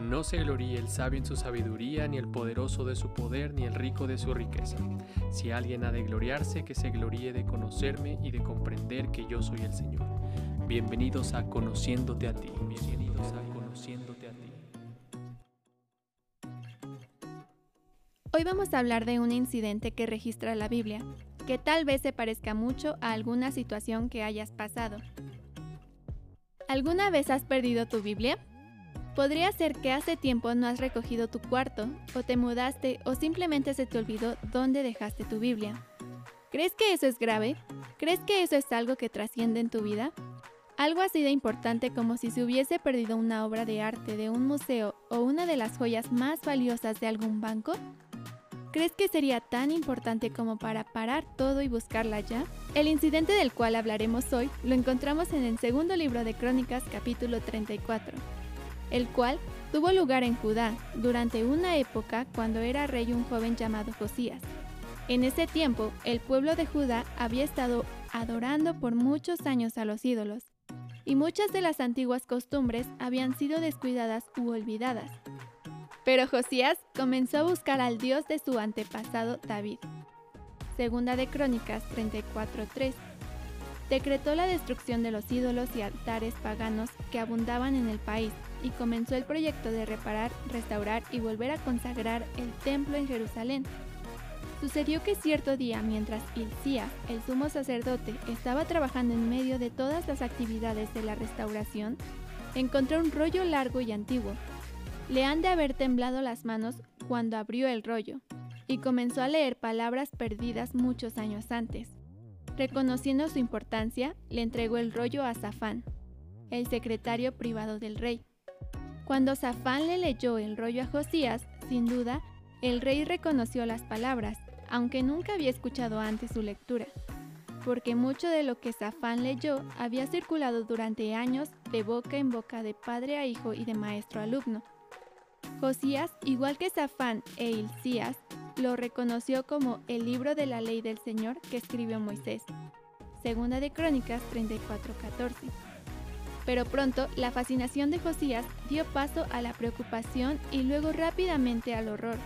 No se gloríe el sabio en su sabiduría, ni el poderoso de su poder, ni el rico de su riqueza. Si alguien ha de gloriarse, que se gloríe de conocerme y de comprender que yo soy el Señor. Bienvenidos a Conociéndote a ti. Bienvenidos a Conociéndote a ti. Hoy vamos a hablar de un incidente que registra la Biblia, que tal vez se parezca mucho a alguna situación que hayas pasado. ¿Alguna vez has perdido tu Biblia? Podría ser que hace tiempo no has recogido tu cuarto, o te mudaste, o simplemente se te olvidó dónde dejaste tu Biblia. ¿Crees que eso es grave? ¿Crees que eso es algo que trasciende en tu vida? Algo así de importante como si se hubiese perdido una obra de arte de un museo o una de las joyas más valiosas de algún banco? ¿Crees que sería tan importante como para parar todo y buscarla ya? El incidente del cual hablaremos hoy lo encontramos en el segundo libro de Crónicas capítulo 34 el cual tuvo lugar en Judá durante una época cuando era rey un joven llamado Josías. En ese tiempo, el pueblo de Judá había estado adorando por muchos años a los ídolos, y muchas de las antiguas costumbres habían sido descuidadas u olvidadas. Pero Josías comenzó a buscar al Dios de su antepasado David. Segunda de Crónicas 34:3 decretó la destrucción de los ídolos y altares paganos que abundaban en el país y comenzó el proyecto de reparar, restaurar y volver a consagrar el templo en Jerusalén. Sucedió que cierto día, mientras Hilcía, el sumo sacerdote, estaba trabajando en medio de todas las actividades de la restauración, encontró un rollo largo y antiguo. Le han de haber temblado las manos cuando abrió el rollo y comenzó a leer palabras perdidas muchos años antes. Reconociendo su importancia, le entregó el rollo a Safán, el secretario privado del rey. Cuando Safán le leyó el rollo a Josías, sin duda, el rey reconoció las palabras, aunque nunca había escuchado antes su lectura, porque mucho de lo que Safán leyó había circulado durante años de boca en boca de padre a hijo y de maestro a alumno. Josías, igual que Safán e Hilcías, lo reconoció como el libro de la ley del Señor que escribió Moisés. Segunda de Crónicas 34:14. Pero pronto la fascinación de Josías dio paso a la preocupación y luego rápidamente al horror.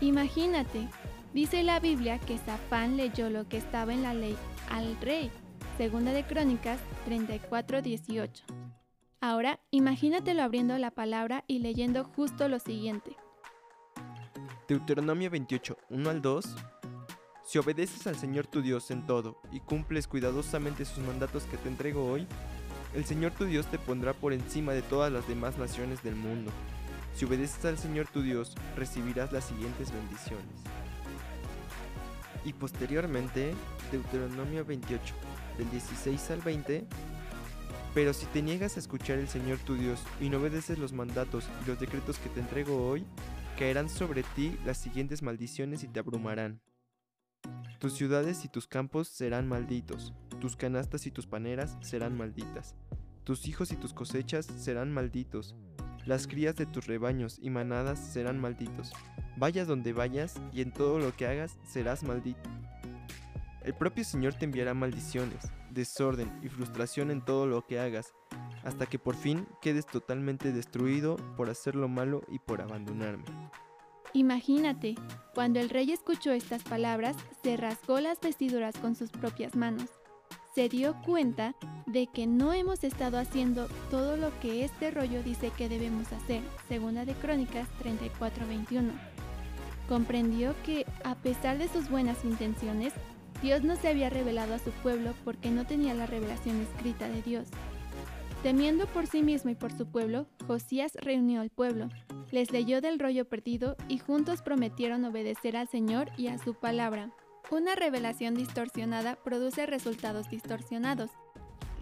Imagínate, dice la Biblia que Safán leyó lo que estaba en la ley al rey. Segunda de Crónicas 34:18. Ahora imagínatelo abriendo la palabra y leyendo justo lo siguiente. Deuteronomio 28, 1 al 2. Si obedeces al Señor tu Dios en todo y cumples cuidadosamente sus mandatos que te entrego hoy, el Señor tu Dios te pondrá por encima de todas las demás naciones del mundo. Si obedeces al Señor tu Dios, recibirás las siguientes bendiciones. Y posteriormente, Deuteronomio 28, del 16 al 20. Pero si te niegas a escuchar al Señor tu Dios y no obedeces los mandatos y los decretos que te entrego hoy, caerán sobre ti las siguientes maldiciones y te abrumarán. Tus ciudades y tus campos serán malditos, tus canastas y tus paneras serán malditas, tus hijos y tus cosechas serán malditos, las crías de tus rebaños y manadas serán malditos. Vayas donde vayas y en todo lo que hagas serás maldito. El propio Señor te enviará maldiciones, desorden y frustración en todo lo que hagas, hasta que por fin quedes totalmente destruido por hacer lo malo y por abandonarme. Imagínate, cuando el rey escuchó estas palabras, se rasgó las vestiduras con sus propias manos. Se dio cuenta de que no hemos estado haciendo todo lo que este rollo dice que debemos hacer, segunda de Crónicas 34:21. Comprendió que, a pesar de sus buenas intenciones, Dios no se había revelado a su pueblo porque no tenía la revelación escrita de Dios. Temiendo por sí mismo y por su pueblo, Josías reunió al pueblo, les leyó del rollo perdido y juntos prometieron obedecer al Señor y a su palabra. Una revelación distorsionada produce resultados distorsionados.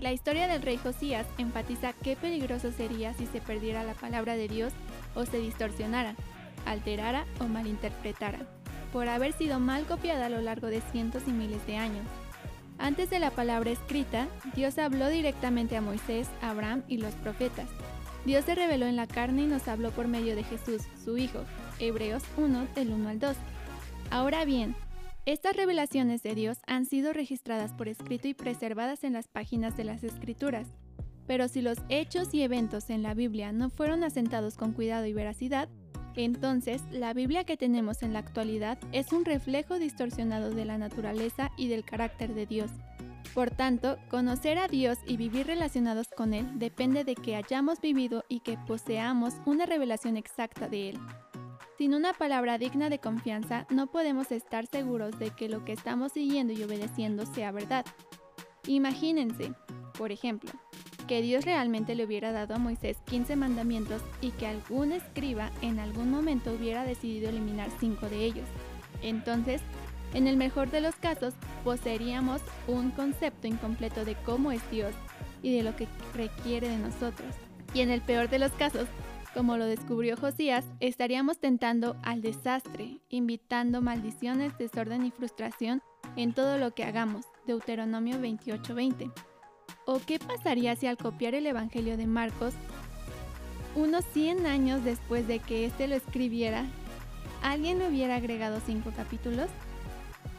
La historia del rey Josías enfatiza qué peligroso sería si se perdiera la palabra de Dios o se distorsionara, alterara o malinterpretara, por haber sido mal copiada a lo largo de cientos y miles de años. Antes de la palabra escrita, Dios habló directamente a Moisés, Abraham y los profetas. Dios se reveló en la carne y nos habló por medio de Jesús, su Hijo. Hebreos 1 del 1 al 2. Ahora bien, estas revelaciones de Dios han sido registradas por escrito y preservadas en las páginas de las Escrituras. Pero si los hechos y eventos en la Biblia no fueron asentados con cuidado y veracidad, entonces la Biblia que tenemos en la actualidad es un reflejo distorsionado de la naturaleza y del carácter de Dios. Por tanto, conocer a Dios y vivir relacionados con Él depende de que hayamos vivido y que poseamos una revelación exacta de Él. Sin una palabra digna de confianza, no podemos estar seguros de que lo que estamos siguiendo y obedeciendo sea verdad. Imagínense, por ejemplo, que Dios realmente le hubiera dado a Moisés 15 mandamientos y que algún escriba en algún momento hubiera decidido eliminar 5 de ellos. Entonces, en el mejor de los casos, poseeríamos un concepto incompleto de cómo es Dios y de lo que requiere de nosotros. Y en el peor de los casos, como lo descubrió Josías, estaríamos tentando al desastre, invitando maldiciones, desorden y frustración en todo lo que hagamos. Deuteronomio 28:20. ¿O qué pasaría si al copiar el Evangelio de Marcos, unos 100 años después de que éste lo escribiera, alguien le hubiera agregado cinco capítulos?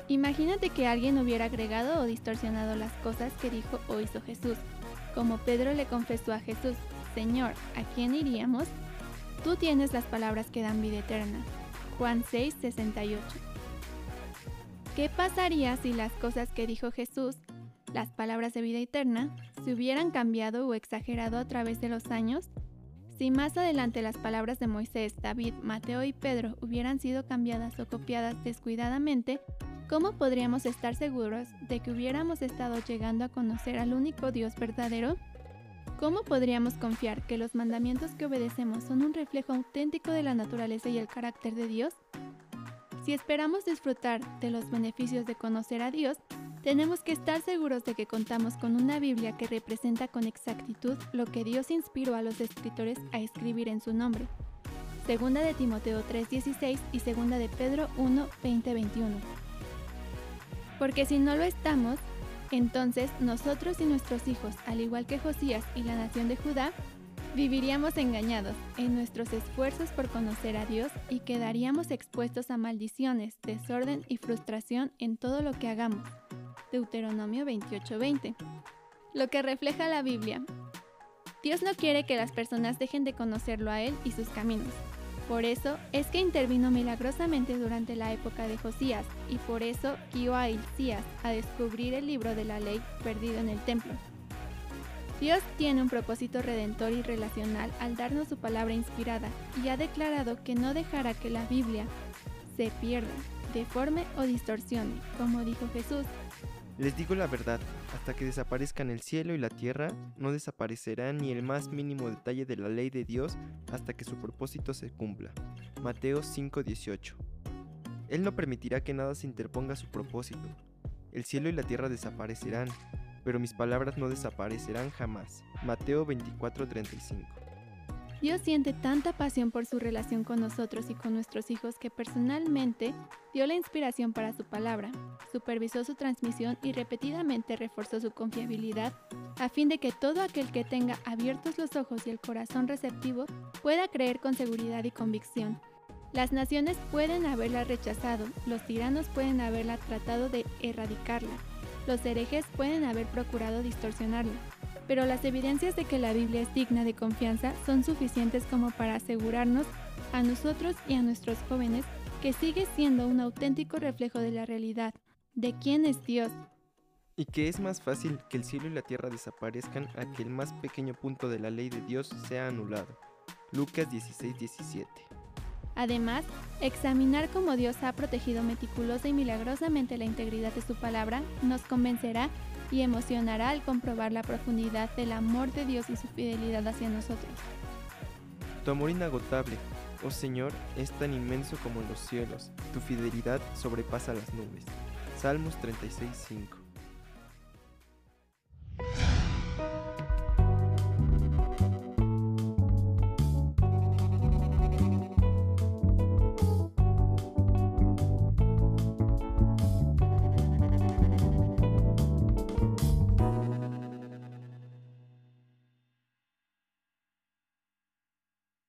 Imagínate que alguien hubiera agregado o distorsionado las cosas que dijo o hizo Jesús, como Pedro le confesó a Jesús, Señor, ¿a quién iríamos? Tú tienes las palabras que dan vida eterna. Juan 6, 68. ¿Qué pasaría si las cosas que dijo Jesús las palabras de vida eterna se hubieran cambiado o exagerado a través de los años? Si más adelante las palabras de Moisés, David, Mateo y Pedro hubieran sido cambiadas o copiadas descuidadamente, ¿cómo podríamos estar seguros de que hubiéramos estado llegando a conocer al único Dios verdadero? ¿Cómo podríamos confiar que los mandamientos que obedecemos son un reflejo auténtico de la naturaleza y el carácter de Dios? Si esperamos disfrutar de los beneficios de conocer a Dios, tenemos que estar seguros de que contamos con una Biblia que representa con exactitud lo que Dios inspiró a los escritores a escribir en su nombre. Segunda de Timoteo 3:16 y segunda de Pedro 1, 21. Porque si no lo estamos, entonces nosotros y nuestros hijos, al igual que Josías y la nación de Judá, viviríamos engañados en nuestros esfuerzos por conocer a Dios y quedaríamos expuestos a maldiciones, desorden y frustración en todo lo que hagamos. Deuteronomio 28:20. Lo que refleja la Biblia. Dios no quiere que las personas dejen de conocerlo a Él y sus caminos. Por eso es que intervino milagrosamente durante la época de Josías y por eso guió a Hilcías a descubrir el libro de la ley perdido en el templo. Dios tiene un propósito redentor y relacional al darnos su palabra inspirada y ha declarado que no dejará que la Biblia se pierda, deforme o distorsione, como dijo Jesús les digo la verdad, hasta que desaparezcan el cielo y la tierra, no desaparecerá ni el más mínimo detalle de la ley de Dios hasta que su propósito se cumpla. Mateo 5:18. Él no permitirá que nada se interponga a su propósito. El cielo y la tierra desaparecerán, pero mis palabras no desaparecerán jamás. Mateo 24:35. Dios siente tanta pasión por su relación con nosotros y con nuestros hijos que personalmente dio la inspiración para su palabra, supervisó su transmisión y repetidamente reforzó su confiabilidad a fin de que todo aquel que tenga abiertos los ojos y el corazón receptivo pueda creer con seguridad y convicción. Las naciones pueden haberla rechazado, los tiranos pueden haberla tratado de erradicarla, los herejes pueden haber procurado distorsionarla, pero las evidencias de que la Biblia es digna de confianza son suficientes como para asegurarnos a nosotros y a nuestros jóvenes que sigue siendo un auténtico reflejo de la realidad, de quién es Dios. Y que es más fácil que el cielo y la tierra desaparezcan a que el más pequeño punto de la ley de Dios sea anulado. Lucas 16, 17. Además, examinar cómo Dios ha protegido meticulosa y milagrosamente la integridad de su palabra nos convencerá y emocionará al comprobar la profundidad del amor de Dios y su fidelidad hacia nosotros. Tu amor inagotable, oh Señor, es tan inmenso como los cielos, tu fidelidad sobrepasa las nubes. Salmos 36.5